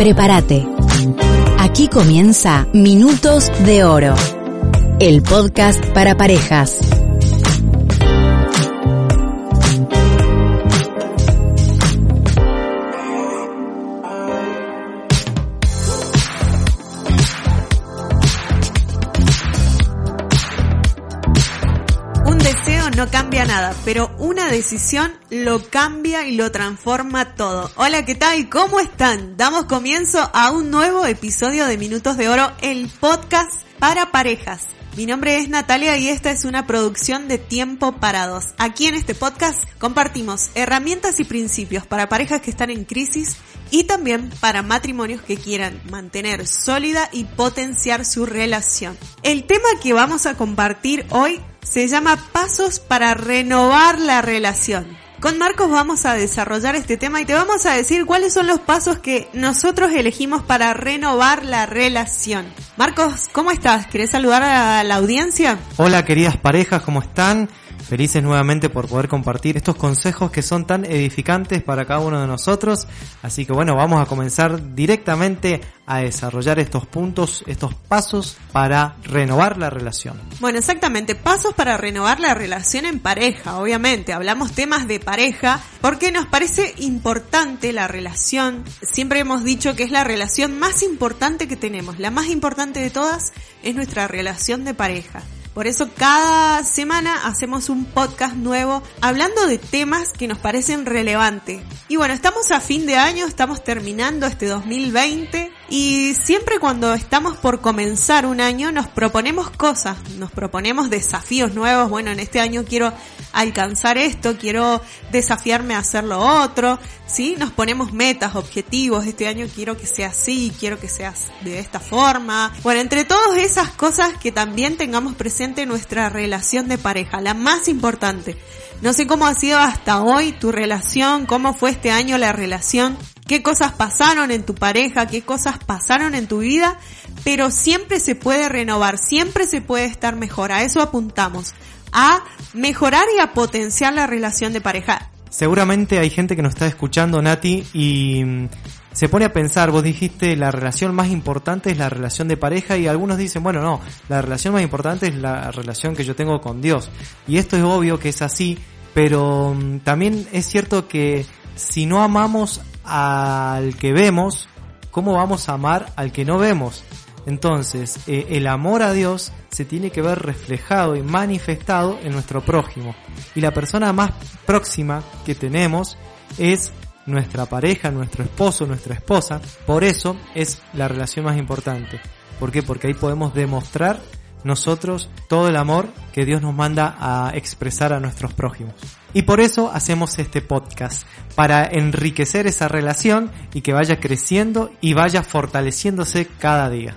Prepárate. Aquí comienza Minutos de Oro, el podcast para parejas. Nada, pero una decisión lo cambia y lo transforma todo. Hola, ¿qué tal? ¿Cómo están? Damos comienzo a un nuevo episodio de Minutos de Oro, el podcast para parejas. Mi nombre es Natalia y esta es una producción de Tiempo para Dos. Aquí en este podcast compartimos herramientas y principios para parejas que están en crisis y también para matrimonios que quieran mantener sólida y potenciar su relación. El tema que vamos a compartir hoy se llama Pasos para renovar la relación. Con Marcos vamos a desarrollar este tema y te vamos a decir cuáles son los pasos que nosotros elegimos para renovar la relación. Marcos, ¿cómo estás? ¿Querés saludar a la audiencia? Hola queridas parejas, ¿cómo están? Felices nuevamente por poder compartir estos consejos que son tan edificantes para cada uno de nosotros. Así que bueno, vamos a comenzar directamente a desarrollar estos puntos, estos pasos para renovar la relación. Bueno, exactamente, pasos para renovar la relación en pareja, obviamente. Hablamos temas de pareja porque nos parece importante la relación. Siempre hemos dicho que es la relación más importante que tenemos. La más importante de todas es nuestra relación de pareja. Por eso cada semana hacemos un podcast nuevo hablando de temas que nos parecen relevantes. Y bueno, estamos a fin de año, estamos terminando este 2020 y siempre cuando estamos por comenzar un año nos proponemos cosas, nos proponemos desafíos nuevos. Bueno, en este año quiero alcanzar esto, quiero desafiarme a hacer lo otro, ¿sí? Nos ponemos metas, objetivos, este año quiero que sea así, quiero que sea de esta forma. Bueno, entre todas esas cosas que también tengamos presente nuestra relación de pareja, la más importante. No sé cómo ha sido hasta hoy tu relación, cómo fue este año la relación, qué cosas pasaron en tu pareja, qué cosas pasaron en tu vida, pero siempre se puede renovar, siempre se puede estar mejor, a eso apuntamos, a mejorar y a potenciar la relación de pareja. Seguramente hay gente que nos está escuchando, Nati, y mm, se pone a pensar, vos dijiste la relación más importante es la relación de pareja y algunos dicen, bueno, no, la relación más importante es la relación que yo tengo con Dios. Y esto es obvio que es así, pero mm, también es cierto que si no amamos al que vemos, ¿cómo vamos a amar al que no vemos? Entonces, eh, el amor a Dios se tiene que ver reflejado y manifestado en nuestro prójimo. Y la persona más próxima que tenemos es nuestra pareja, nuestro esposo, nuestra esposa. Por eso es la relación más importante. ¿Por qué? Porque ahí podemos demostrar nosotros todo el amor que Dios nos manda a expresar a nuestros prójimos. Y por eso hacemos este podcast, para enriquecer esa relación y que vaya creciendo y vaya fortaleciéndose cada día.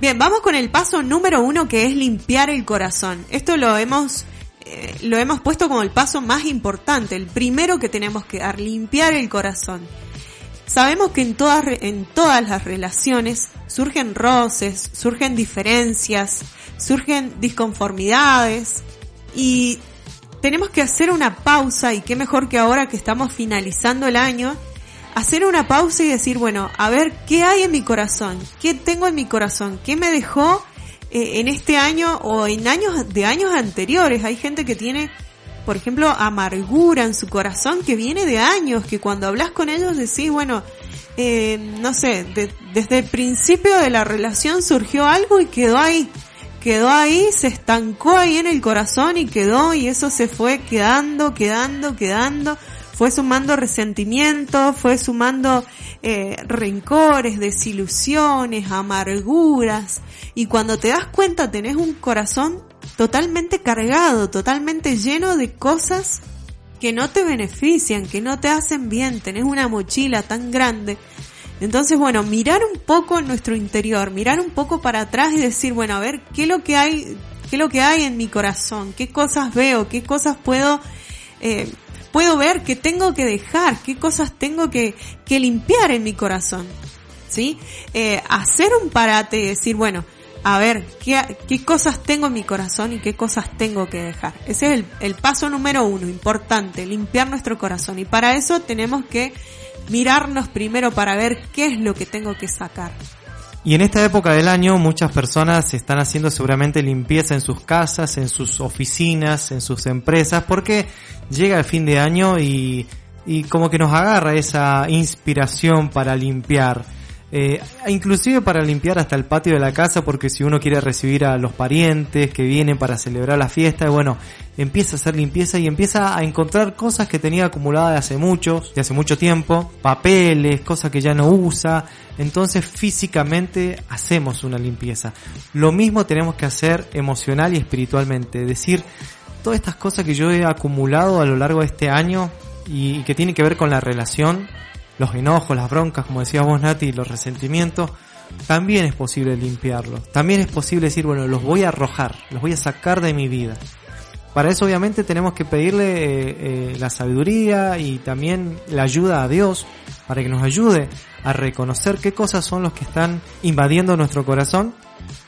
Bien, vamos con el paso número uno que es limpiar el corazón. Esto lo hemos eh, lo hemos puesto como el paso más importante, el primero que tenemos que dar, limpiar el corazón. Sabemos que en todas, en todas las relaciones surgen roces, surgen diferencias, surgen disconformidades y tenemos que hacer una pausa y qué mejor que ahora que estamos finalizando el año, hacer una pausa y decir, bueno, a ver, ¿qué hay en mi corazón? ¿Qué tengo en mi corazón? ¿Qué me dejó eh, en este año o en años de años anteriores? Hay gente que tiene, por ejemplo, amargura en su corazón que viene de años, que cuando hablas con ellos decís, bueno, eh, no sé, desde el principio de la relación surgió algo y quedó ahí quedó ahí, se estancó ahí en el corazón y quedó y eso se fue quedando, quedando, quedando, fue sumando resentimiento, fue sumando eh, rencores, desilusiones, amarguras. Y cuando te das cuenta tenés un corazón totalmente cargado, totalmente lleno de cosas que no te benefician, que no te hacen bien, tenés una mochila tan grande entonces, bueno, mirar un poco nuestro interior, mirar un poco para atrás y decir, bueno, a ver, ¿qué es lo que hay, qué lo que hay en mi corazón? ¿Qué cosas veo? ¿Qué cosas puedo, eh, puedo ver? ¿Qué tengo que dejar? ¿Qué cosas tengo que, que limpiar en mi corazón? ¿Sí? Eh, hacer un parate y decir, bueno, a ver, ¿qué, ¿qué, cosas tengo en mi corazón y qué cosas tengo que dejar? Ese es el, el paso número uno, importante, limpiar nuestro corazón. Y para eso tenemos que mirarnos primero para ver qué es lo que tengo que sacar. Y en esta época del año muchas personas están haciendo seguramente limpieza en sus casas, en sus oficinas, en sus empresas, porque llega el fin de año y, y como que nos agarra esa inspiración para limpiar. Eh, inclusive para limpiar hasta el patio de la casa porque si uno quiere recibir a los parientes que vienen para celebrar la fiesta, bueno, empieza a hacer limpieza y empieza a encontrar cosas que tenía acumuladas de hace mucho, de hace mucho tiempo, papeles, cosas que ya no usa, entonces físicamente hacemos una limpieza. Lo mismo tenemos que hacer emocional y espiritualmente, decir, todas estas cosas que yo he acumulado a lo largo de este año y que tienen que ver con la relación, los enojos, las broncas, como decías vos Nati, los resentimientos, también es posible limpiarlos. También es posible decir, bueno, los voy a arrojar, los voy a sacar de mi vida. Para eso obviamente tenemos que pedirle eh, eh, la sabiduría y también la ayuda a Dios para que nos ayude a reconocer qué cosas son los que están invadiendo nuestro corazón,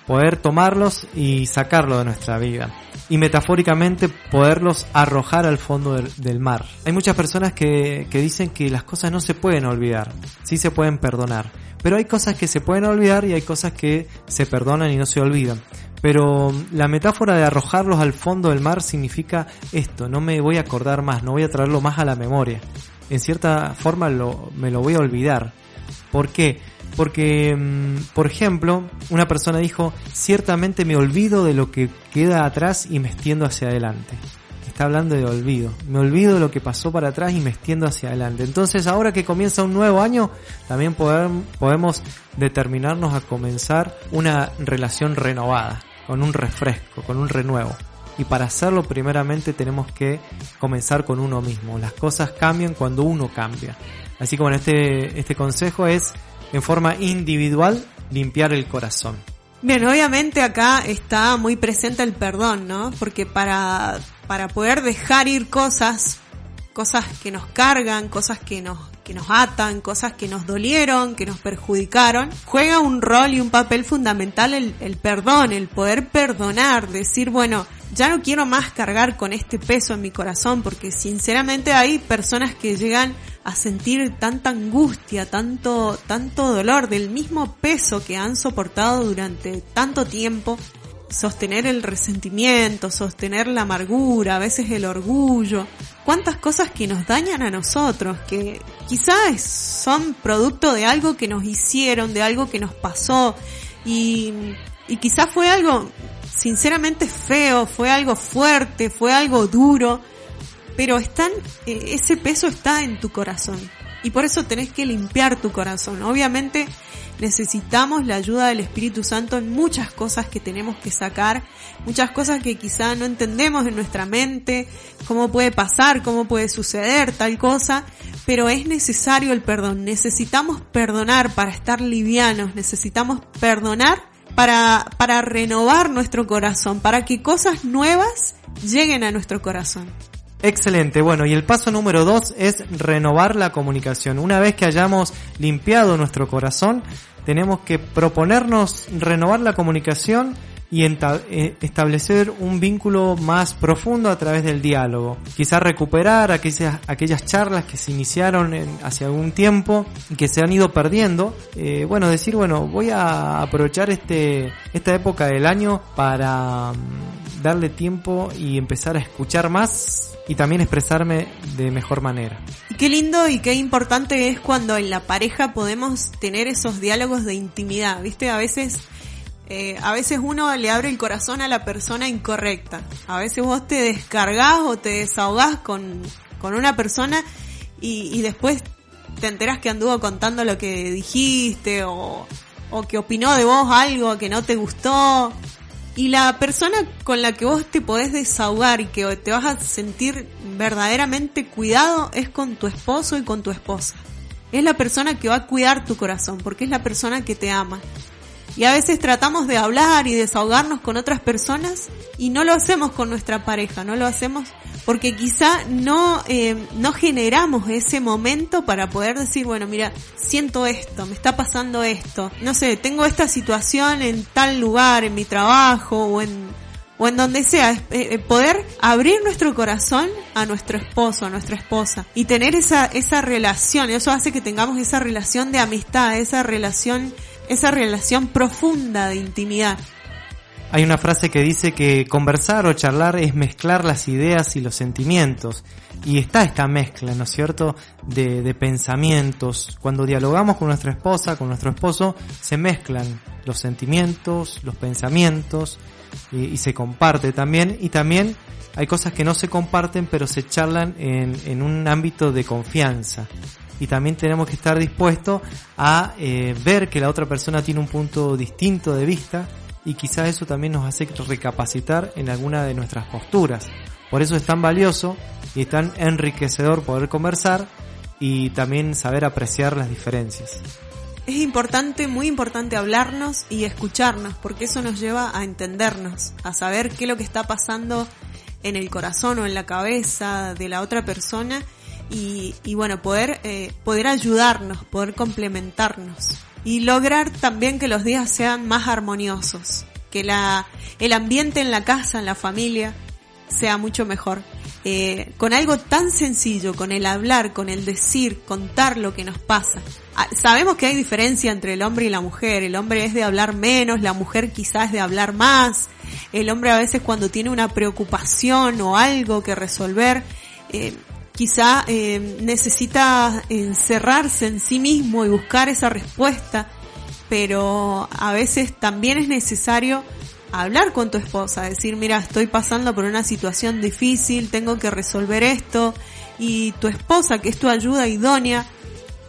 poder tomarlos y sacarlo de nuestra vida y metafóricamente poderlos arrojar al fondo del, mar. Hay muchas personas que, que dicen que las cosas no se pueden olvidar, sí se pueden perdonar, pero hay cosas que se pueden olvidar y hay cosas que se perdonan y no se olvidan. Pero la metáfora de arrojarlos al fondo del mar significa esto, no me voy a acordar más, no voy a traerlo más a la memoria. En cierta forma lo, me lo voy a olvidar. ¿Por qué? Porque, mm, por ejemplo, una persona dijo, ciertamente me olvido de lo que queda atrás y me extiendo hacia adelante. Está hablando de olvido. Me olvido de lo que pasó para atrás y me extiendo hacia adelante. Entonces ahora que comienza un nuevo año, también podemos determinarnos a comenzar una relación renovada, con un refresco, con un renuevo. Y para hacerlo primeramente tenemos que comenzar con uno mismo. Las cosas cambian cuando uno cambia. Así que bueno, este, este consejo es en forma individual limpiar el corazón. Bien, obviamente acá está muy presente el perdón, ¿no? Porque para, para poder dejar ir cosas, cosas que nos cargan, cosas que nos, que nos atan, cosas que nos dolieron, que nos perjudicaron, juega un rol y un papel fundamental el, el perdón, el poder perdonar, decir, bueno, ya no quiero más cargar con este peso en mi corazón, porque sinceramente hay personas que llegan a sentir tanta angustia, tanto, tanto dolor del mismo peso que han soportado durante tanto tiempo, sostener el resentimiento, sostener la amargura, a veces el orgullo, cuántas cosas que nos dañan a nosotros, que quizás son producto de algo que nos hicieron, de algo que nos pasó, y, y quizás fue algo sinceramente feo, fue algo fuerte, fue algo duro, pero están, eh, ese peso está en tu corazón. Y por eso tenés que limpiar tu corazón. Obviamente necesitamos la ayuda del Espíritu Santo en muchas cosas que tenemos que sacar, muchas cosas que quizá no entendemos en nuestra mente, cómo puede pasar, cómo puede suceder tal cosa, pero es necesario el perdón. Necesitamos perdonar para estar livianos, necesitamos perdonar para, para renovar nuestro corazón, para que cosas nuevas lleguen a nuestro corazón. Excelente, bueno, y el paso número dos es renovar la comunicación. Una vez que hayamos limpiado nuestro corazón, tenemos que proponernos renovar la comunicación y eh, establecer un vínculo más profundo a través del diálogo. Quizás recuperar aquellas, charlas que se iniciaron hace algún tiempo y que se han ido perdiendo. Eh, bueno, decir, bueno, voy a aprovechar este, esta época del año para mm, darle tiempo y empezar a escuchar más y también expresarme de mejor manera. Y qué lindo y qué importante es cuando en la pareja podemos tener esos diálogos de intimidad, ¿viste? A veces eh, a veces uno le abre el corazón a la persona incorrecta. A veces vos te descargas o te desahogás con, con una persona y, y, después te enteras que anduvo contando lo que dijiste o, o que opinó de vos algo que no te gustó. Y la persona con la que vos te podés desahogar y que te vas a sentir verdaderamente cuidado es con tu esposo y con tu esposa. Es la persona que va a cuidar tu corazón porque es la persona que te ama. Y a veces tratamos de hablar y desahogarnos con otras personas y no lo hacemos con nuestra pareja, no lo hacemos porque quizá no, eh, no generamos ese momento para poder decir, bueno, mira, siento esto, me está pasando esto, no sé, tengo esta situación en tal lugar, en mi trabajo o en, o en donde sea, eh, eh, poder abrir nuestro corazón a nuestro esposo, a nuestra esposa y tener esa, esa relación, eso hace que tengamos esa relación de amistad, esa relación, esa relación profunda de intimidad. Hay una frase que dice que conversar o charlar es mezclar las ideas y los sentimientos. Y está esta mezcla, ¿no es cierto?, de, de, pensamientos. Cuando dialogamos con nuestra esposa, con nuestro esposo, se mezclan los sentimientos, los pensamientos, y, se comparte también. Y también hay cosas que no se comparten, pero se charlan en, en un ámbito de confianza. Y también tenemos que estar dispuestos a eh, ver que la otra persona tiene un punto distinto de vista y quizá eso también nos hace recapacitar en alguna de nuestras posturas. Por eso es tan valioso y es tan enriquecedor poder conversar y también saber apreciar las diferencias. Es importante, muy importante hablarnos y escucharnos, porque eso nos lleva a entendernos, a saber qué es lo que está pasando en el corazón o en la cabeza de la otra persona y, y bueno, poder, eh, poder ayudarnos, poder complementarnos y lograr también que los días sean más armoniosos, que la, el ambiente en la casa, en la familia, sea mucho mejor. Eh, con algo tan sencillo, con el hablar, con el decir, contar lo que nos pasa. Ah, sabemos que hay diferencia entre el hombre y la mujer. El hombre es de hablar menos, la mujer quizás es de hablar más. El hombre a veces cuando tiene una preocupación o algo que resolver, eh, quizá eh, necesita encerrarse en sí mismo y buscar esa respuesta, pero a veces también es necesario hablar con tu esposa, decir, mira, estoy pasando por una situación difícil, tengo que resolver esto, y tu esposa, que es tu ayuda idónea,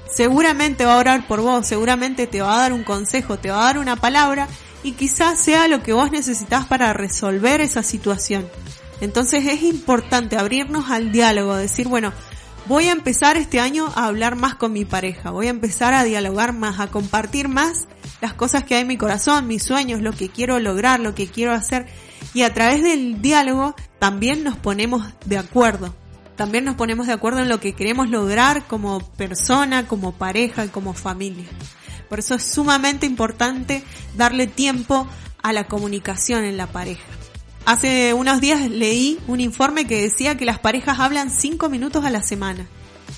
seguramente va a orar por vos, seguramente te va a dar un consejo, te va a dar una palabra, y quizás sea lo que vos necesitas para resolver esa situación. Entonces es importante abrirnos al diálogo, decir, bueno, voy a empezar este año a hablar más con mi pareja, voy a empezar a dialogar más, a compartir más las cosas que hay en mi corazón, mis sueños, lo que quiero lograr, lo que quiero hacer. Y a través del diálogo también nos ponemos de acuerdo. También nos ponemos de acuerdo en lo que queremos lograr como persona, como pareja y como familia. Por eso es sumamente importante darle tiempo a la comunicación en la pareja. Hace unos días leí un informe que decía que las parejas hablan cinco minutos a la semana.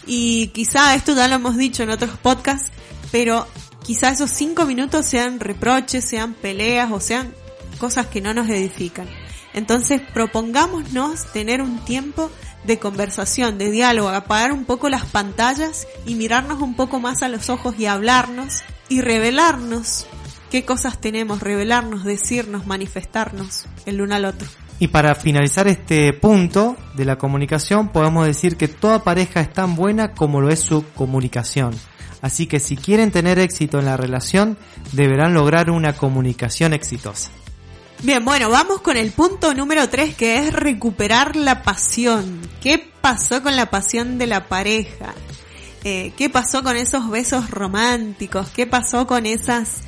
Y quizá esto ya lo hemos dicho en otros podcasts, pero quizá esos cinco minutos sean reproches, sean peleas o sean cosas que no nos edifican. Entonces propongámonos tener un tiempo de conversación, de diálogo, apagar un poco las pantallas y mirarnos un poco más a los ojos y hablarnos y revelarnos qué cosas tenemos, revelarnos, decirnos, manifestarnos el uno al otro. Y para finalizar este punto de la comunicación, podemos decir que toda pareja es tan buena como lo es su comunicación. Así que si quieren tener éxito en la relación, deberán lograr una comunicación exitosa. Bien, bueno, vamos con el punto número 3 que es recuperar la pasión. ¿Qué pasó con la pasión de la pareja? Eh, ¿Qué pasó con esos besos románticos? ¿Qué pasó con esas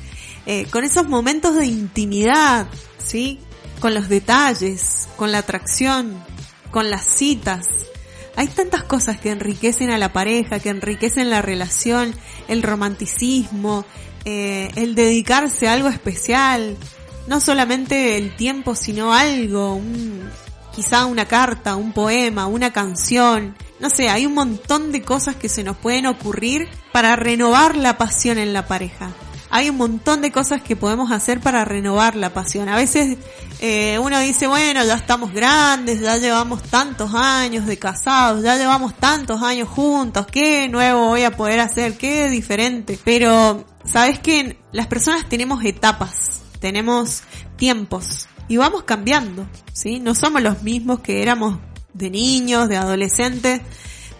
eh, con esos momentos de intimidad, ¿sí? Con los detalles, con la atracción, con las citas. Hay tantas cosas que enriquecen a la pareja, que enriquecen la relación, el romanticismo, eh, el dedicarse a algo especial, no solamente el tiempo, sino algo, un, quizá una carta, un poema, una canción, no sé, hay un montón de cosas que se nos pueden ocurrir para renovar la pasión en la pareja hay un montón de cosas que podemos hacer para renovar la pasión. A veces eh, uno dice, bueno, ya estamos grandes, ya llevamos tantos años de casados, ya llevamos tantos años juntos, ¿qué nuevo voy a poder hacer? ¿Qué diferente? Pero, ¿sabes qué? Las personas tenemos etapas, tenemos tiempos y vamos cambiando, ¿sí? No somos los mismos que éramos de niños, de adolescentes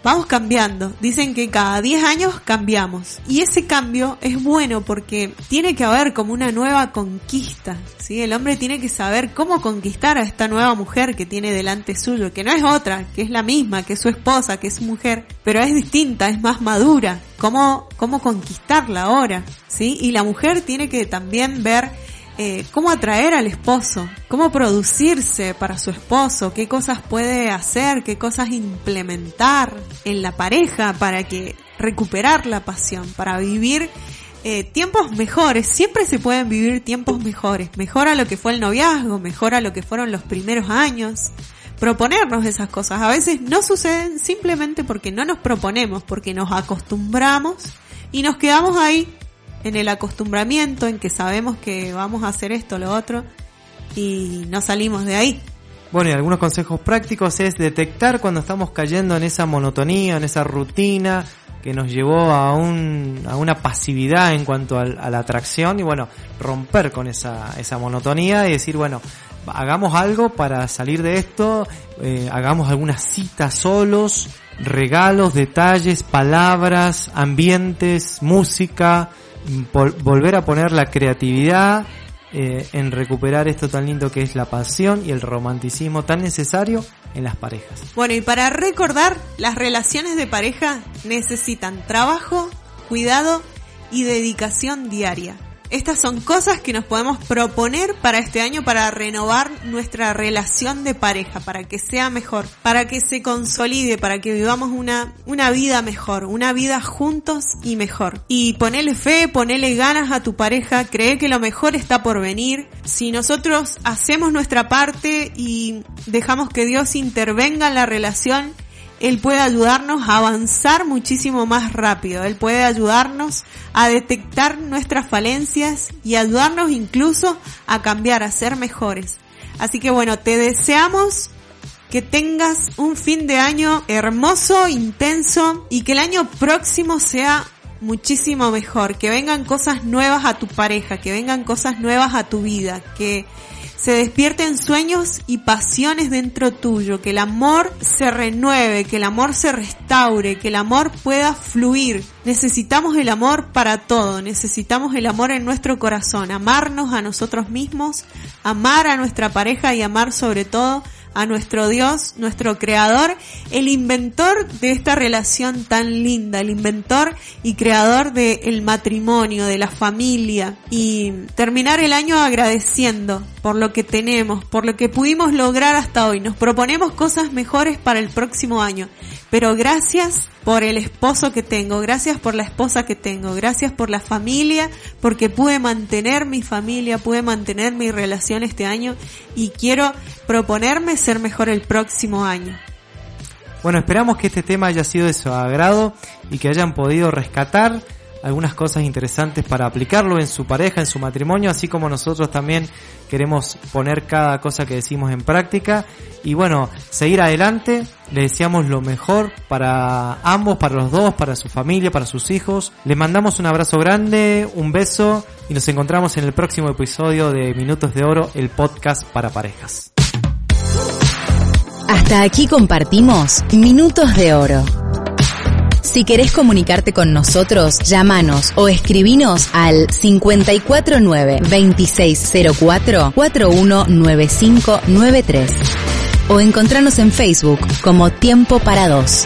Vamos cambiando. Dicen que cada 10 años cambiamos. Y ese cambio es bueno porque tiene que haber como una nueva conquista. ¿sí? El hombre tiene que saber cómo conquistar a esta nueva mujer que tiene delante suyo, que no es otra, que es la misma, que es su esposa, que es su mujer, pero es distinta, es más madura. Cómo, cómo conquistarla ahora. ¿sí? Y la mujer tiene que también ver eh, cómo atraer al esposo, cómo producirse para su esposo, qué cosas puede hacer, qué cosas implementar en la pareja para que recuperar la pasión, para vivir eh, tiempos mejores. Siempre se pueden vivir tiempos mejores. Mejor a lo que fue el noviazgo, mejor a lo que fueron los primeros años. Proponernos esas cosas. A veces no suceden simplemente porque no nos proponemos, porque nos acostumbramos y nos quedamos ahí en el acostumbramiento, en que sabemos que vamos a hacer esto, lo otro, y no salimos de ahí. Bueno, y algunos consejos prácticos es detectar cuando estamos cayendo en esa monotonía, en esa rutina que nos llevó a, un, a una pasividad en cuanto a, la atracción y bueno, romper con esa, esa monotonía y decir, bueno, hagamos algo para salir de esto, eh, hagamos alguna cita solos, regalos, detalles, palabras, ambientes, música, volver a poner la creatividad eh, en recuperar esto tan lindo que es la pasión y el romanticismo tan necesario en las parejas. Bueno, y para recordar, las relaciones de pareja necesitan trabajo, cuidado y dedicación diaria. Estas son cosas que nos podemos proponer para este año para renovar nuestra relación de pareja, para que sea mejor, para que se consolide, para que vivamos una, una vida mejor, una vida juntos y mejor. Y ponele fe, ponele ganas a tu pareja, cree que lo mejor está por venir. Si nosotros hacemos nuestra parte y dejamos que Dios intervenga en la relación, él puede ayudarnos a avanzar muchísimo más rápido. Él puede ayudarnos a detectar nuestras falencias y ayudarnos incluso a cambiar, a ser mejores. Así que bueno, te deseamos que tengas un fin de año hermoso, intenso y que el año próximo sea muchísimo mejor, que vengan cosas nuevas a tu pareja, que vengan cosas nuevas a tu vida, que se despierten sueños y pasiones dentro tuyo, que el amor se renueve, que el amor se restaure, que el amor pueda fluir. Necesitamos el amor para todo, necesitamos el amor en nuestro corazón, amarnos a nosotros mismos, amar a nuestra pareja y amar sobre todo a nuestro Dios, nuestro creador, el inventor de esta relación tan linda, el inventor y creador del matrimonio, de la familia y terminar el año agradeciendo por lo que tenemos, por lo que pudimos lograr hasta hoy. Nos proponemos cosas mejores para el próximo año, pero gracias por el esposo que tengo, gracias por la esposa que tengo, gracias por la familia, porque pude mantener mi familia, pude mantener mi relación este año y quiero proponerme ser mejor el próximo año. Bueno, esperamos que este tema haya sido de su agrado y que hayan podido rescatar algunas cosas interesantes para aplicarlo en su pareja, en su matrimonio, así como nosotros también queremos poner cada cosa que decimos en práctica y bueno, seguir adelante. Les deseamos lo mejor para ambos, para los dos, para su familia, para sus hijos. Les mandamos un abrazo grande, un beso y nos encontramos en el próximo episodio de Minutos de Oro, el podcast para parejas. Hasta aquí compartimos Minutos de Oro. Si querés comunicarte con nosotros, llámanos o escribinos al 549-2604-419593 o encontrarnos en Facebook como Tiempo para Dos.